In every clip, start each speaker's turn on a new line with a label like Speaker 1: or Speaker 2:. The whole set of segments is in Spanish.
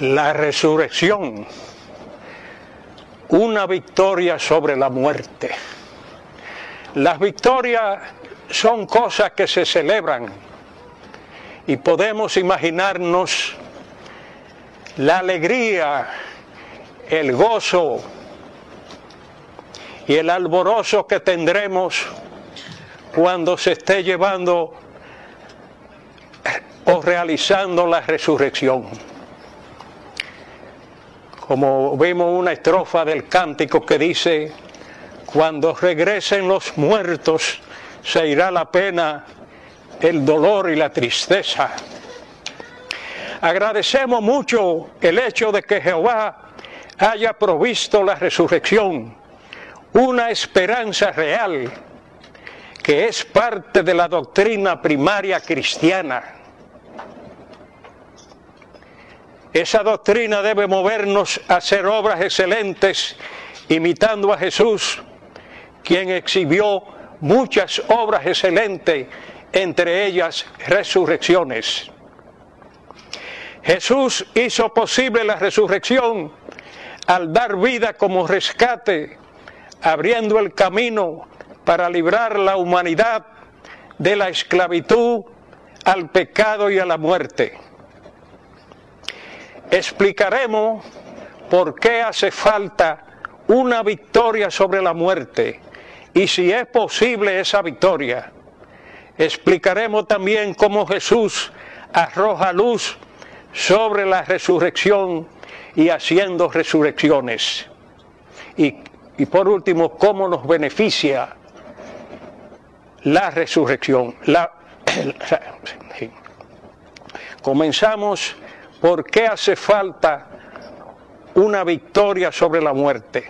Speaker 1: la resurrección, una victoria sobre la muerte. Las victorias son cosas que se celebran y podemos imaginarnos la alegría, el gozo y el alborozo que tendremos cuando se esté llevando o realizando la resurrección. Como vemos una estrofa del cántico que dice, cuando regresen los muertos, se irá la pena, el dolor y la tristeza. Agradecemos mucho el hecho de que Jehová haya provisto la resurrección, una esperanza real que es parte de la doctrina primaria cristiana. Esa doctrina debe movernos a hacer obras excelentes imitando a Jesús, quien exhibió muchas obras excelentes, entre ellas resurrecciones. Jesús hizo posible la resurrección al dar vida como rescate, abriendo el camino para librar la humanidad de la esclavitud al pecado y a la muerte. Explicaremos por qué hace falta una victoria sobre la muerte y si es posible esa victoria. Explicaremos también cómo Jesús arroja luz sobre la resurrección y haciendo resurrecciones. Y, y por último, cómo nos beneficia la resurrección. La, Comenzamos por qué hace falta una victoria sobre la muerte.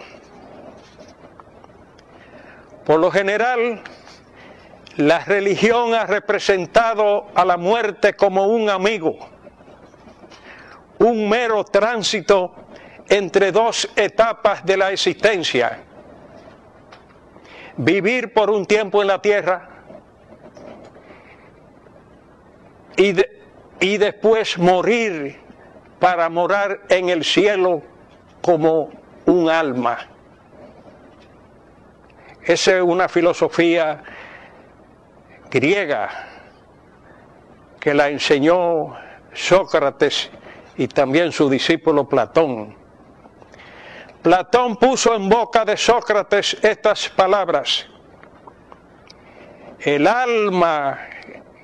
Speaker 1: Por lo general, la religión ha representado a la muerte como un amigo, un mero tránsito entre dos etapas de la existencia. Vivir por un tiempo en la tierra y, y después morir para morar en el cielo como un alma. Esa es una filosofía griega que la enseñó Sócrates y también su discípulo Platón. Platón puso en boca de Sócrates estas palabras. El alma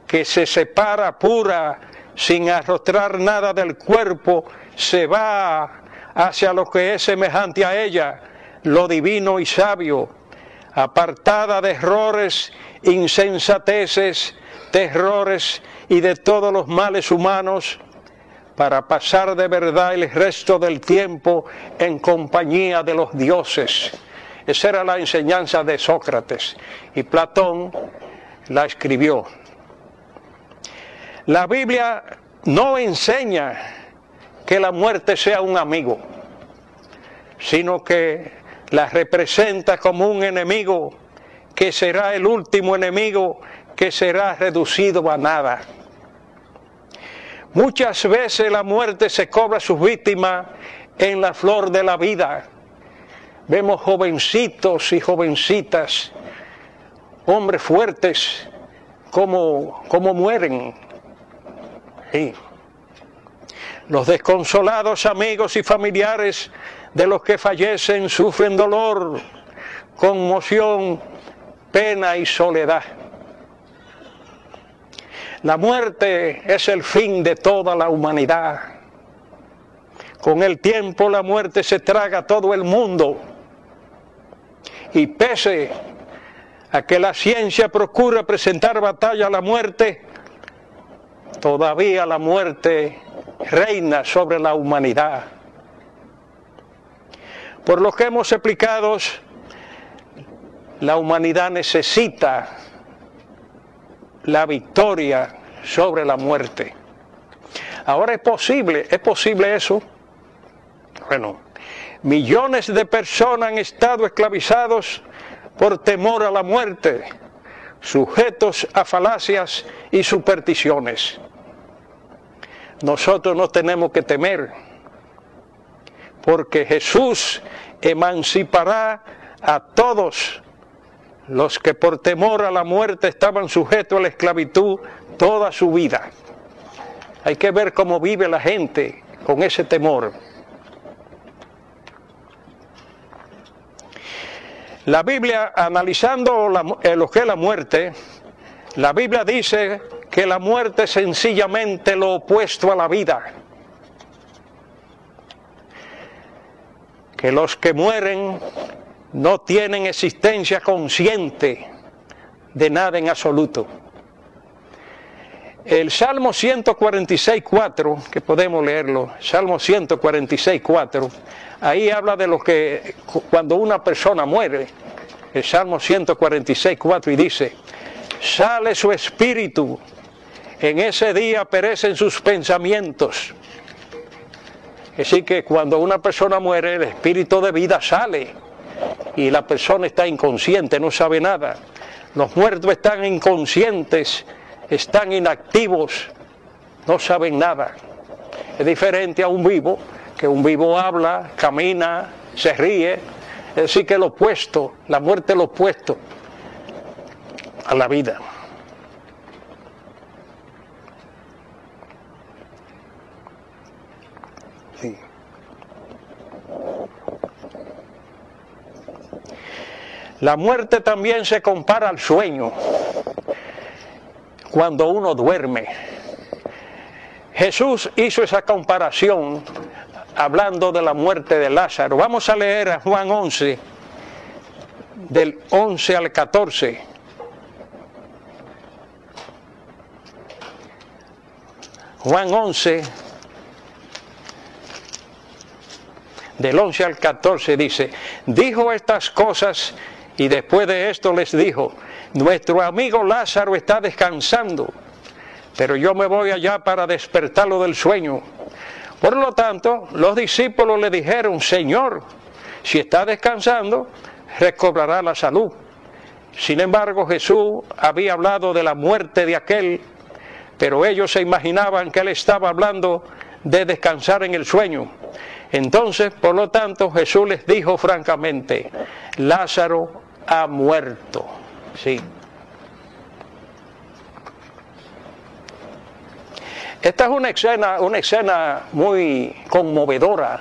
Speaker 1: que se separa pura sin arrostrar nada del cuerpo se va hacia lo que es semejante a ella, lo divino y sabio apartada de errores, insensateces, terrores y de todos los males humanos, para pasar de verdad el resto del tiempo en compañía de los dioses. Esa era la enseñanza de Sócrates y Platón la escribió. La Biblia no enseña que la muerte sea un amigo, sino que la representa como un enemigo que será el último enemigo que será reducido a nada. Muchas veces la muerte se cobra a sus víctimas en la flor de la vida. Vemos jovencitos y jovencitas, hombres fuertes, como, como mueren. Los desconsolados amigos y familiares de los que fallecen sufren dolor, conmoción, pena y soledad. La muerte es el fin de toda la humanidad. Con el tiempo la muerte se traga todo el mundo. Y pese a que la ciencia procura presentar batalla a la muerte, todavía la muerte reina sobre la humanidad. Por lo que hemos explicado, la humanidad necesita la victoria sobre la muerte. Ahora es posible, es posible eso. Bueno, millones de personas han estado esclavizados por temor a la muerte, sujetos a falacias y supersticiones. Nosotros no tenemos que temer porque Jesús emancipará a todos los que por temor a la muerte estaban sujetos a la esclavitud toda su vida. Hay que ver cómo vive la gente con ese temor. La Biblia, analizando eh, lo que es la muerte, la Biblia dice que la muerte es sencillamente lo opuesto a la vida. Que los que mueren no tienen existencia consciente de nada en absoluto. El Salmo 146.4, que podemos leerlo, Salmo 146.4, ahí habla de lo que cuando una persona muere, el Salmo 146.4 y dice, sale su espíritu, en ese día perecen sus pensamientos. Así que cuando una persona muere, el espíritu de vida sale y la persona está inconsciente, no sabe nada. Los muertos están inconscientes están inactivos, no saben nada. Es diferente a un vivo, que un vivo habla, camina, se ríe. Es decir, que lo opuesto, la muerte es lo opuesto a la vida. La muerte también se compara al sueño cuando uno duerme. Jesús hizo esa comparación hablando de la muerte de Lázaro. Vamos a leer a Juan 11, del 11 al 14. Juan 11, del 11 al 14 dice, dijo estas cosas y después de esto les dijo, nuestro amigo Lázaro está descansando, pero yo me voy allá para despertarlo del sueño. Por lo tanto, los discípulos le dijeron, Señor, si está descansando, recobrará la salud. Sin embargo, Jesús había hablado de la muerte de aquel, pero ellos se imaginaban que él estaba hablando de descansar en el sueño. Entonces, por lo tanto, Jesús les dijo francamente, Lázaro ha muerto. Sí. Esta es una escena, una escena muy conmovedora,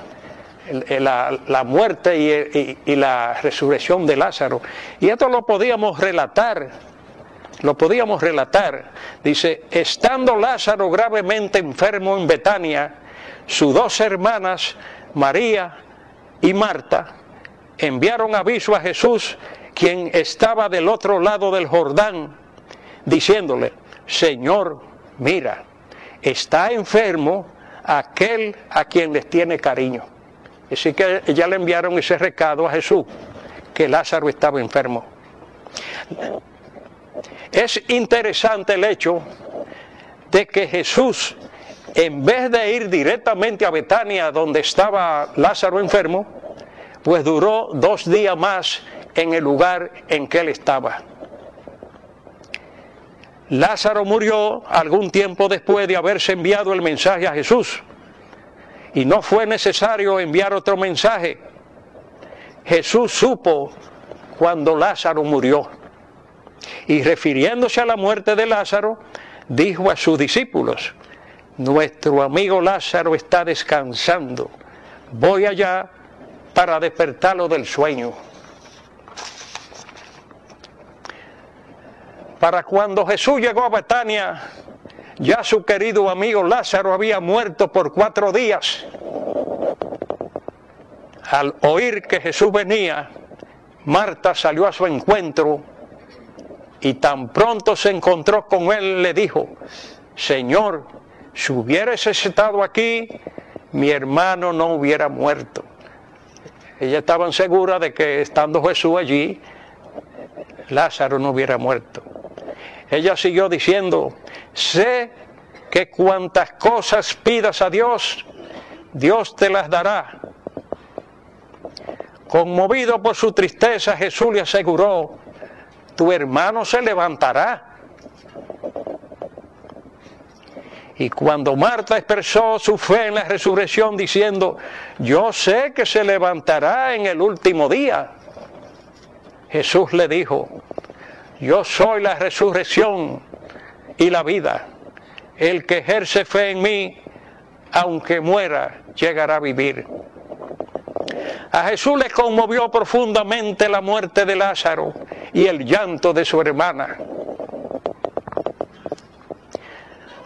Speaker 1: la, muerte y, la resurrección de Lázaro. Y esto lo podíamos relatar, lo podíamos relatar. Dice, estando Lázaro gravemente enfermo en Betania, sus dos hermanas, María y Marta, enviaron aviso a Jesús quien estaba del otro lado del Jordán, diciéndole, Señor, mira, está enfermo aquel a quien les tiene cariño. Así que ya le enviaron ese recado a Jesús, que Lázaro estaba enfermo. Es interesante el hecho de que Jesús, en vez de ir directamente a Betania, donde estaba Lázaro enfermo, pues duró dos días más en el lugar en que él estaba. Lázaro murió algún tiempo después de haberse enviado el mensaje a Jesús y no fue necesario enviar otro mensaje. Jesús supo cuando Lázaro murió y refiriéndose a la muerte de Lázaro, dijo a sus discípulos, nuestro amigo Lázaro está descansando, voy allá para despertarlo del sueño. Para cuando Jesús llegó a Betania, ya su querido amigo Lázaro había muerto por cuatro días. Al oír que Jesús venía, Marta salió a su encuentro y tan pronto se encontró con él, le dijo, Señor, si hubieras estado aquí, mi hermano no hubiera muerto. Ella estaban segura de que estando Jesús allí, Lázaro no hubiera muerto. Ella siguió diciendo, sé que cuantas cosas pidas a Dios, Dios te las dará. Conmovido por su tristeza, Jesús le aseguró, tu hermano se levantará. Y cuando Marta expresó su fe en la resurrección diciendo, yo sé que se levantará en el último día, Jesús le dijo, yo soy la resurrección y la vida. El que ejerce fe en mí, aunque muera, llegará a vivir. A Jesús le conmovió profundamente la muerte de Lázaro y el llanto de su hermana.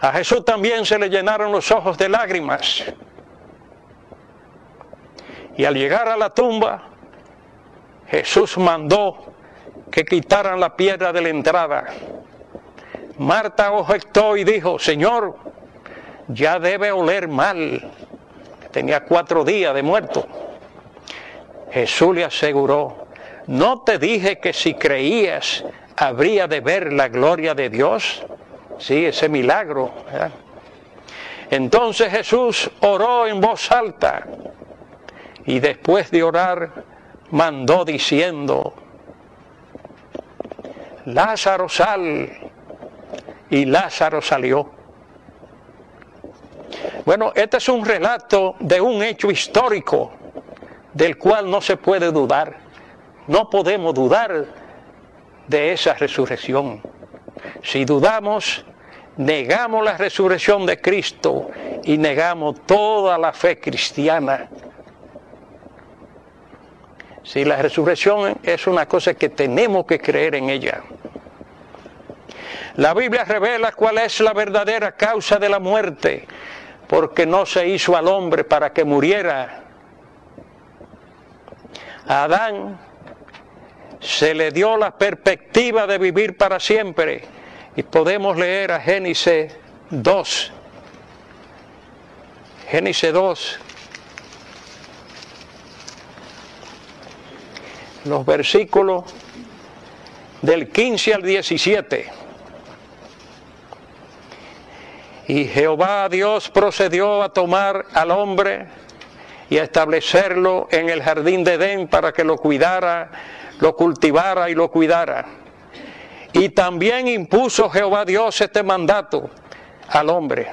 Speaker 1: A Jesús también se le llenaron los ojos de lágrimas. Y al llegar a la tumba, Jesús mandó que quitaran la piedra de la entrada. Marta objetó y dijo, Señor, ya debe oler mal. Tenía cuatro días de muerto. Jesús le aseguró, ¿no te dije que si creías habría de ver la gloria de Dios? Sí, ese milagro. Entonces Jesús oró en voz alta y después de orar mandó diciendo, Lázaro sal. Y Lázaro salió. Bueno, este es un relato de un hecho histórico del cual no se puede dudar. No podemos dudar de esa resurrección. Si dudamos, negamos la resurrección de Cristo y negamos toda la fe cristiana. Si la resurrección es una cosa que tenemos que creer en ella. La Biblia revela cuál es la verdadera causa de la muerte, porque no se hizo al hombre para que muriera. A Adán se le dio la perspectiva de vivir para siempre. Y podemos leer a Génesis 2. Génesis 2. Los versículos del 15 al 17. Y Jehová Dios procedió a tomar al hombre y a establecerlo en el jardín de Edén para que lo cuidara, lo cultivara y lo cuidara. Y también impuso Jehová Dios este mandato al hombre.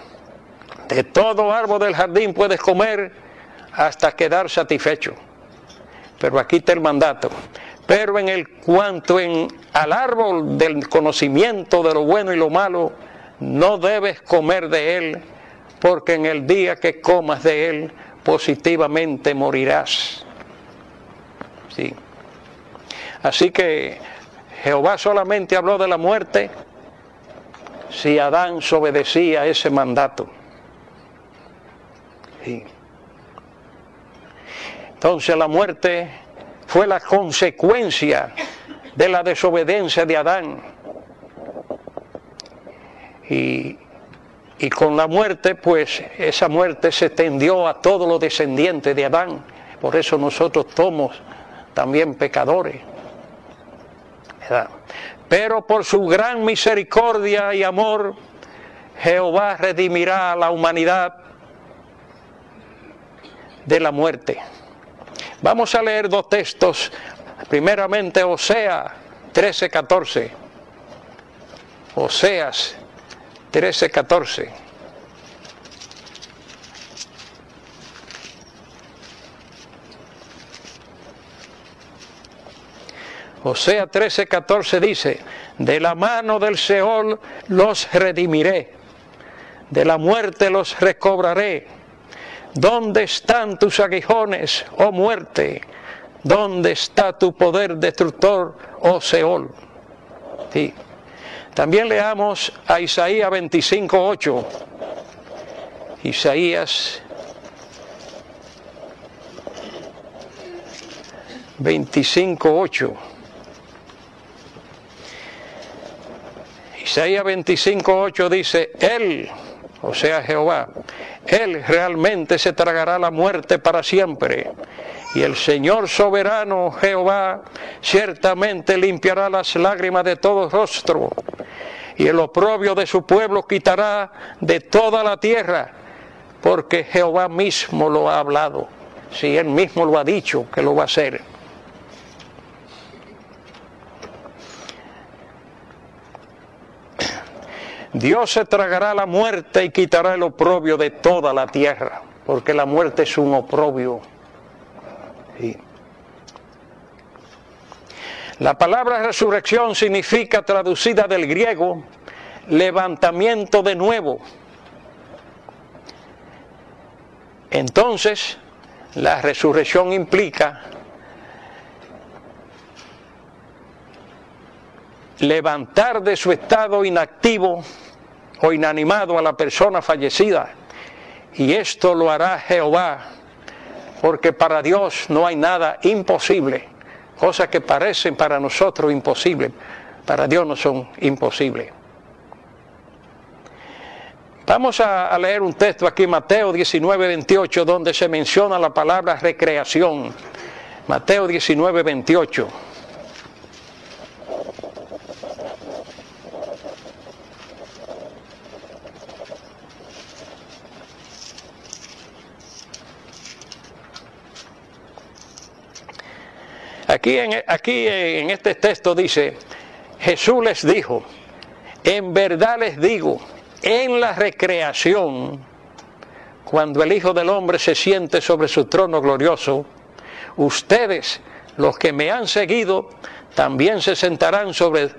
Speaker 1: De todo árbol del jardín puedes comer hasta quedar satisfecho. Pero aquí está el mandato. Pero en el cuanto en al árbol del conocimiento de lo bueno y lo malo, no debes comer de él, porque en el día que comas de él, positivamente morirás. Sí. Así que Jehová solamente habló de la muerte si Adán obedecía ese mandato. Sí. Entonces la muerte fue la consecuencia de la desobediencia de Adán y, con la muerte, pues esa muerte se tendió a todos los descendientes de Adán. Por eso nosotros somos también pecadores. Pero por su gran misericordia y amor, Jehová redimirá a la humanidad de la muerte. Vamos a leer dos textos. Primeramente, Osea 13, 14. Oseas 13, 14. Osea 13, 14 dice, de la mano del Seol los redimiré, de la muerte los recobraré. ¿Dónde están tus aguijones, oh muerte? ¿Dónde está tu poder destructor, oh Seol? Sí. También leamos a Isaías 25.8. Isaías 25.8. Isaías 25.8 dice, Él, o sea Jehová, Él realmente se tragará la muerte para siempre y el Señor soberano Jehová ciertamente limpiará las lágrimas de todo rostro, y el oprobio de su pueblo quitará de toda la tierra, porque Jehová mismo lo ha hablado. Si él mismo lo ha dicho que lo va a hacer. Dios se tragará la muerte y quitará el oprobio de toda la tierra, porque la muerte es un oprobio. La palabra resurrección significa, traducida del griego, levantamiento de nuevo. Entonces, la resurrección implica levantar de su estado inactivo o inanimado a la persona fallecida. Y esto lo hará Jehová, porque para Dios no hay nada imposible. Cosas que parecen para nosotros imposibles, para Dios no son imposibles. Vamos a, leer un texto aquí, Mateo 19, 28, donde se menciona la palabra recreación. Mateo 19, 28. Aquí en, este texto dice, Jesús les dijo, en verdad les digo, en la recreación, cuando el Hijo del Hombre se siente sobre su trono glorioso, ustedes, los que me han seguido, también se sentarán sobre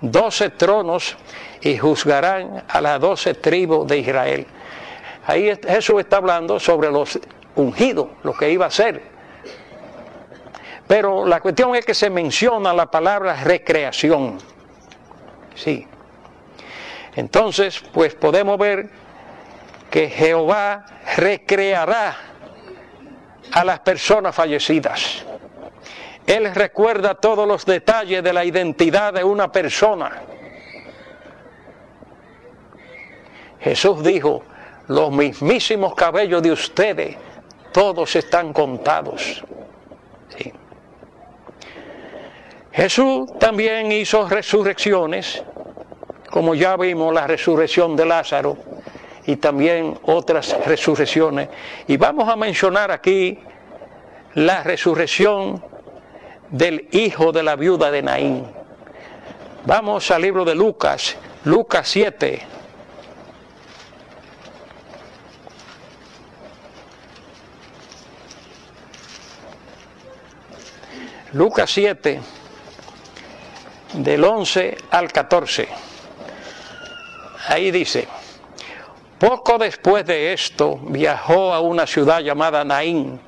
Speaker 1: doce tronos y juzgarán a las doce tribus de Israel. Ahí Jesús está hablando sobre los ungidos, lo que iba a ser. Pero la cuestión es que se menciona la palabra recreación. Sí. Entonces, pues podemos ver que Jehová recreará a las personas fallecidas. Él recuerda todos los detalles de la identidad de una persona. Jesús dijo, los mismísimos cabellos de ustedes, todos están contados. Jesús también hizo resurrecciones como ya vimos la resurrección de Lázaro y también otras resurrecciones. Y vamos a mencionar aquí la resurrección del hijo de la viuda de Naín. Vamos al libro de Lucas, Lucas 7. Lucas 7, del 11 al 14. Ahí dice, poco después de esto viajó a una ciudad llamada Naín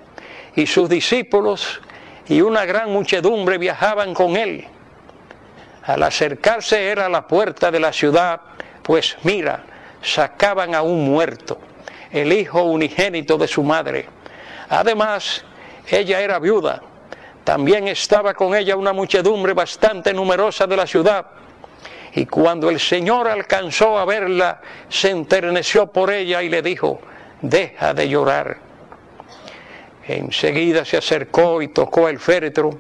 Speaker 1: y sus discípulos y una gran muchedumbre viajaban con él. Al acercarse era la puerta de la ciudad, pues mira, sacaban a un muerto, el hijo unigénito de su madre. Además, ella era viuda. También estaba con ella una muchedumbre bastante numerosa de la ciudad y cuando el Señor alcanzó a verla, se enterneció por ella y le dijo, deja de llorar. Enseguida se acercó y tocó el féretro,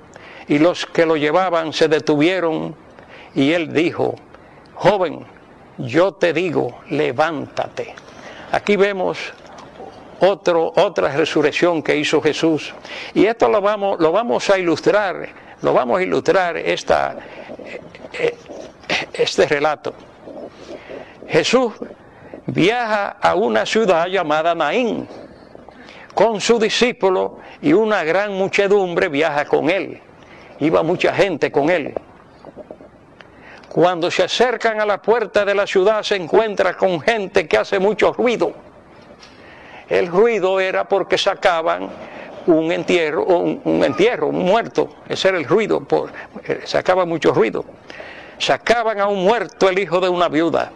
Speaker 1: y los que lo llevaban se detuvieron, y él dijo, joven, yo te digo, levántate. Aquí vemos otro, otra resurrección que hizo Jesús. Y esto lo vamos, lo vamos a ilustrar, lo vamos a ilustrar esta, eh, este relato. Jesús viaja a una ciudad llamada Naín con su discípulo y una gran muchedumbre viaja con él. Iba mucha gente con él. Cuando se acercan a la puerta de la ciudad se encuentra con gente que hace mucho ruido. El ruido era porque sacaban un entierro, un, entierro, un muerto. Ese era el ruido, por, eh, sacaba mucho ruido sacaban a un muerto el hijo de una viuda,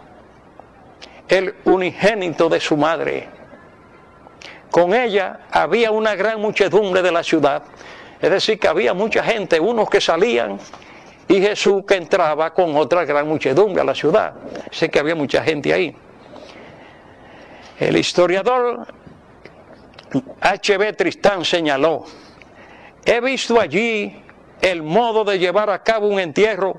Speaker 1: el unigénito de su madre. Con ella había una gran muchedumbre de la ciudad, es decir, que había mucha gente, unos que salían y Jesús que entraba con otra gran muchedumbre a la ciudad. Sé que había mucha gente ahí. El historiador H.B. Tristán señaló, he visto allí el modo de llevar a cabo un entierro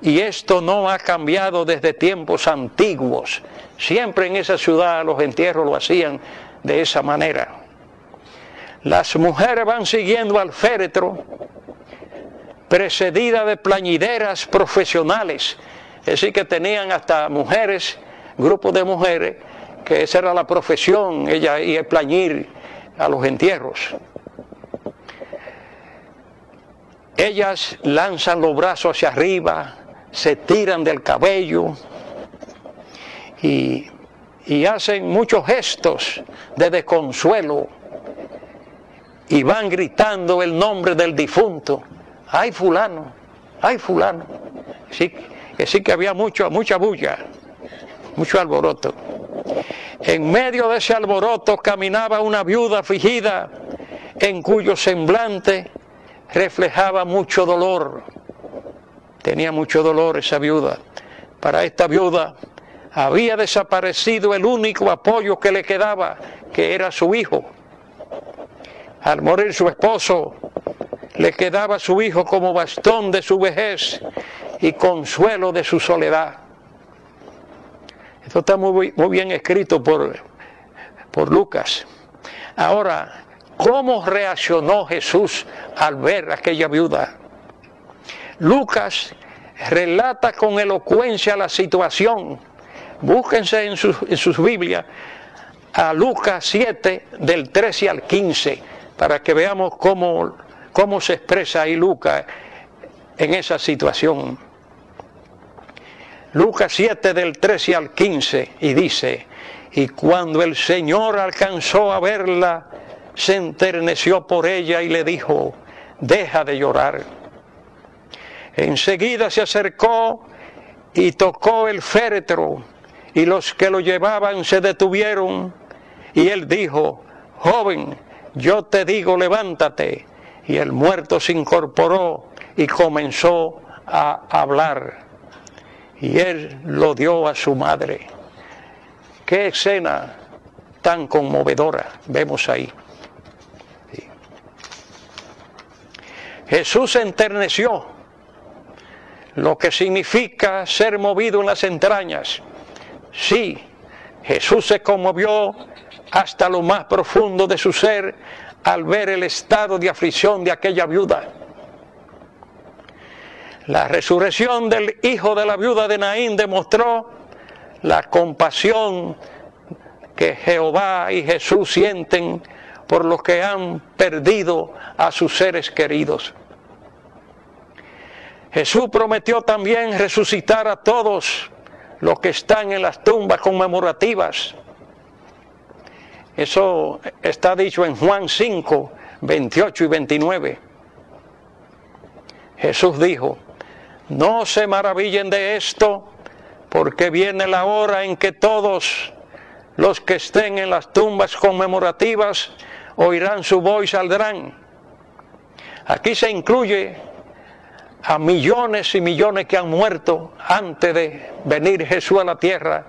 Speaker 1: y esto no ha cambiado desde tiempos antiguos. Siempre en esa ciudad los entierros lo hacían de esa manera. Las mujeres van siguiendo al féretro, precedida de plañideras profesionales. Es decir, que tenían hasta mujeres, grupos de mujeres, que esa era la profesión, ella iba a plañir a los entierros. Ellas lanzan los brazos hacia arriba, se tiran del cabello y, y hacen muchos gestos de desconsuelo y van gritando el nombre del difunto. ¡Ay fulano! ¡Ay fulano! Sí, sí que había mucho, mucha bulla, mucho alboroto. En medio de ese alboroto caminaba una viuda afligida en cuyo semblante reflejaba mucho dolor. Tenía mucho dolor esa viuda. Para esta viuda había desaparecido el único apoyo que le quedaba, que era su hijo. Al morir su esposo, le quedaba su hijo como bastón de su vejez y consuelo de su soledad. Esto está muy, muy bien escrito por, por Lucas. Ahora, ¿cómo reaccionó Jesús al ver a aquella viuda? Lucas relata con elocuencia la situación. Búsquense en, sus, en sus Biblias a Lucas 7 del 13 al 15 para que veamos cómo cómo se expresa ahí Lucas en esa situación. Lucas 7 del 13 al 15 y dice, y cuando el Señor alcanzó a verla, se enterneció por ella y le dijo, deja de llorar. Enseguida se acercó y tocó el féretro y los que lo llevaban se detuvieron y él dijo, joven, yo te digo, levántate y el muerto se incorporó y comenzó a hablar. Y él lo dio a su madre. Qué escena tan conmovedora vemos ahí. Jesús se enterneció, lo que significa ser movido en las entrañas. Sí, Jesús se conmovió hasta lo más profundo de su ser al ver el estado de aflicción de aquella viuda. La resurrección del hijo de la viuda de Naín demostró la compasión que Jehová y Jesús sienten por los que han perdido a sus seres queridos. Jesús prometió también resucitar a todos los que están en las tumbas conmemorativas eso está dicho en Juan 5, 28 y 29. Jesús dijo, no se maravillen de esto, porque viene la hora en que todos los que estén en las tumbas conmemorativas oirán su voz y saldrán. Aquí se incluye a millones y millones que han muerto antes de venir Jesús a la tierra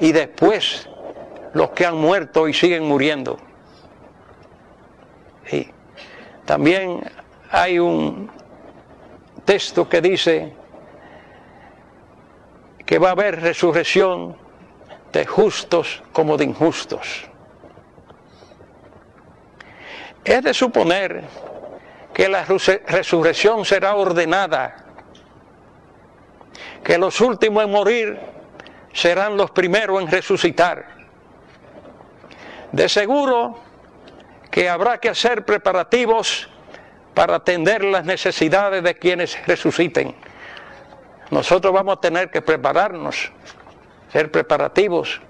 Speaker 1: y después los que han muerto y siguen muriendo. Y también hay un texto que dice que va a haber resurrección de justos como de injustos. Es de suponer que la resurrección será ordenada, que los últimos en morir serán los primeros en resucitar de seguro que habrá que hacer preparativos para atender las necesidades de quienes resuciten. Nosotros vamos a tener que prepararnos, ser preparativos,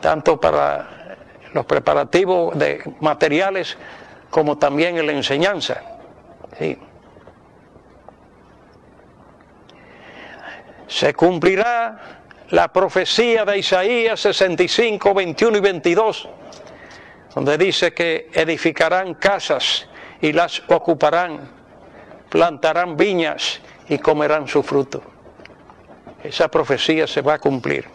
Speaker 1: tanto para los preparativos de materiales como también en la enseñanza. Se cumplirá la profecía de Isaías 65, 21 y 22 donde dice que edificarán casas y las ocuparán, plantarán viñas y comerán su fruto. Esa profecía se va a cumplir.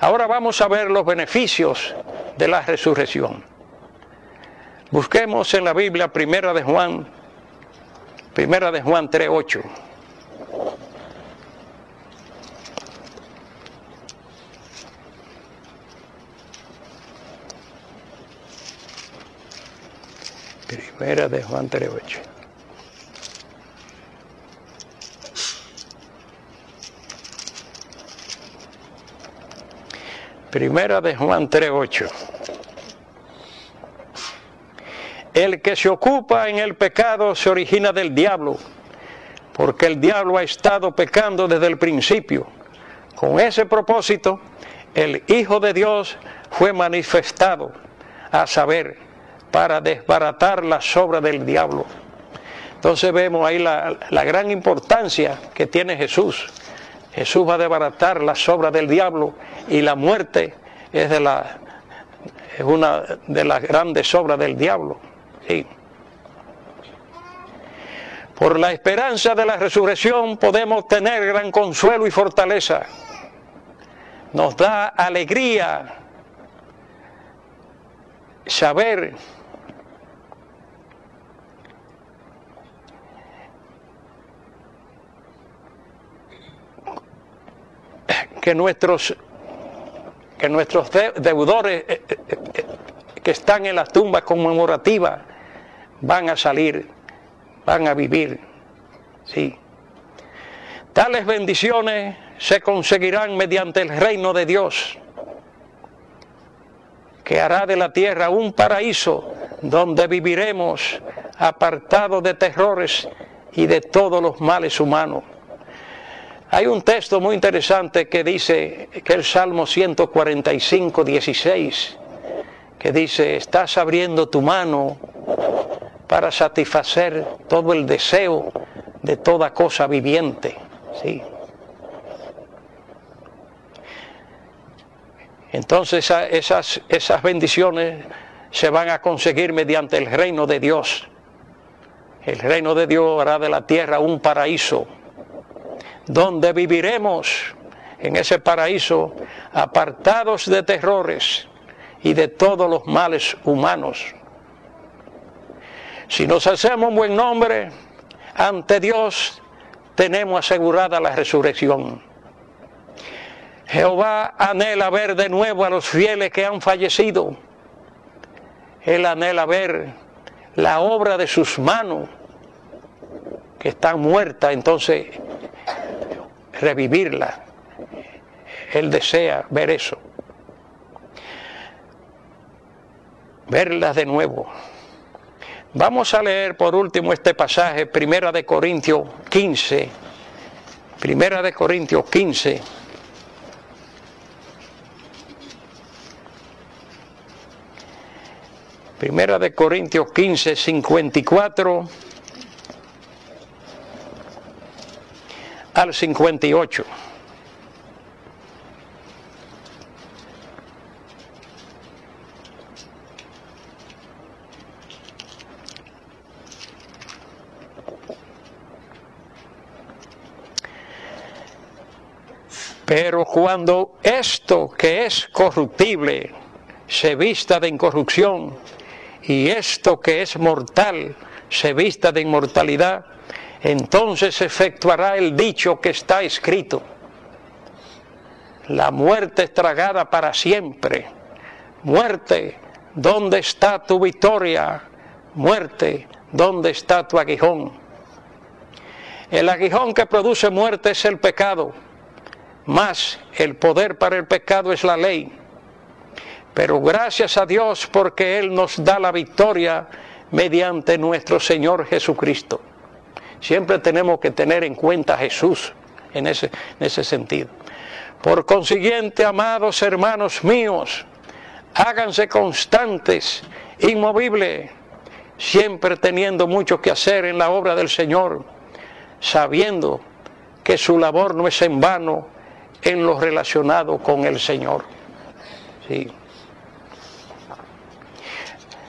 Speaker 1: Ahora vamos a ver los beneficios de la resurrección. Busquemos en la Biblia Primera de Juan, Primera de Juan 3:8. Primera de Juan 3.8. Primera de Juan 3.8. El que se ocupa en el pecado se origina del diablo, porque el diablo ha estado pecando desde el principio. Con ese propósito, el Hijo de Dios fue manifestado, a saber, para desbaratar las obras del diablo. Entonces vemos ahí la, la gran importancia que tiene Jesús. Jesús va a desbaratar las obras del diablo y la muerte es, de la, es una de las grandes obras del diablo. Por la esperanza de la resurrección podemos tener gran consuelo y fortaleza. Nos da alegría saber que nuestros que nuestros deudores eh, eh, eh, que están en las tumbas conmemorativas van a salir, van a vivir. Sí. Tales bendiciones se conseguirán mediante el reino de Dios, que hará de la tierra un paraíso donde viviremos apartados de terrores y de todos los males humanos. Hay un texto muy interesante que dice que el Salmo 145, 16, que dice, estás abriendo tu mano para satisfacer todo el deseo de toda cosa viviente. ¿sí? Entonces esas, esas bendiciones se van a conseguir mediante el reino de Dios. El reino de Dios hará de la tierra un paraíso, donde viviremos en ese paraíso apartados de terrores y de todos los males humanos. Si nos hacemos un buen nombre ante Dios, tenemos asegurada la resurrección. Jehová anhela ver de nuevo a los fieles que han fallecido. Él anhela ver la obra de sus manos que están muertas, entonces revivirla. Él desea ver eso. Verlas de nuevo. Vamos a leer por último este pasaje, Primera de Corintios 15. Primera de Corintios 15. Primera de Corintios 15, 54 al 58. Pero cuando esto que es corruptible se vista de incorrupción y esto que es mortal se vista de inmortalidad, entonces efectuará el dicho que está escrito. La muerte es tragada para siempre. Muerte, ¿dónde está tu victoria? Muerte, ¿dónde está tu aguijón? El aguijón que produce muerte es el pecado más el poder para el pecado es la ley. Pero gracias a Dios porque Él nos da la victoria mediante nuestro Señor Jesucristo. Siempre tenemos que tener en cuenta a Jesús en ese, en ese sentido. Por consiguiente, amados hermanos míos, háganse constantes, inmovibles, siempre teniendo mucho que hacer en la obra del Señor, sabiendo que su labor no es en vano, en lo relacionado con el Señor.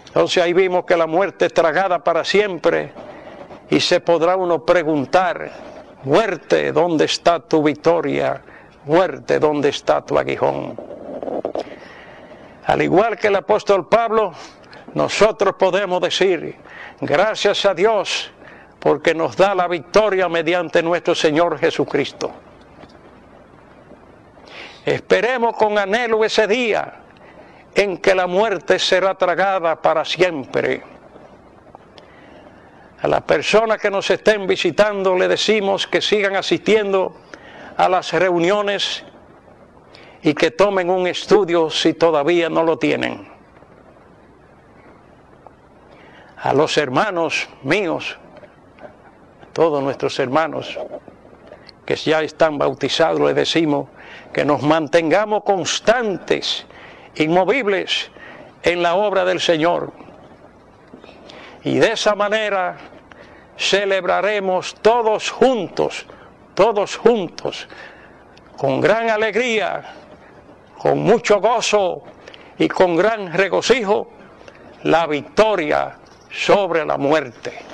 Speaker 1: Entonces ahí vimos que la muerte es tragada para siempre y se podrá uno preguntar, muerte, ¿dónde está tu victoria? Muerte, ¿dónde está tu aguijón? Al igual que el apóstol Pablo, nosotros podemos decir, gracias a Dios, porque nos da la victoria mediante nuestro Señor Jesucristo. Esperemos con anhelo ese día en que la muerte será tragada para siempre. A las personas que nos estén visitando le decimos que sigan asistiendo a las reuniones y que tomen un estudio si todavía no lo tienen. A los hermanos míos, todos nuestros hermanos que ya están bautizados, les decimos que nos mantengamos constantes, inmovibles en la obra del Señor. Y de esa manera celebraremos todos juntos, todos juntos, con gran alegría, con mucho gozo y con gran regocijo, la victoria sobre la muerte.